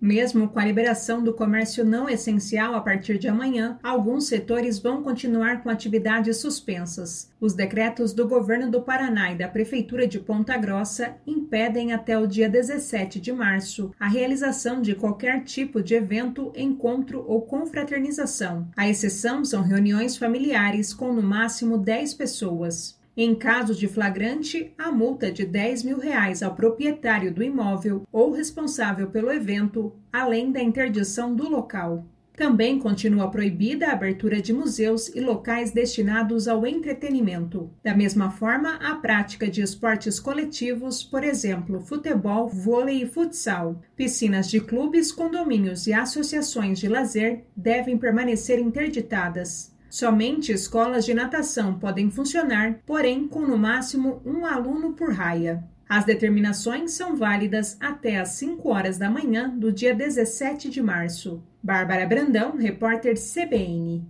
Mesmo com a liberação do comércio não essencial a partir de amanhã, alguns setores vão continuar com atividades suspensas. Os decretos do governo do Paraná e da Prefeitura de Ponta Grossa impedem até o dia 17 de março a realização de qualquer tipo de evento, encontro ou confraternização. A exceção são reuniões familiares com no máximo 10 pessoas. Em caso de flagrante, a multa é de 10 mil reais ao proprietário do imóvel ou responsável pelo evento, além da interdição do local. Também continua proibida a abertura de museus e locais destinados ao entretenimento. Da mesma forma, a prática de esportes coletivos, por exemplo, futebol, vôlei e futsal. Piscinas de clubes, condomínios e associações de lazer devem permanecer interditadas. Somente escolas de natação podem funcionar, porém com no máximo um aluno por raia. As determinações são válidas até às 5 horas da manhã do dia 17 de março. Bárbara Brandão, repórter CBN.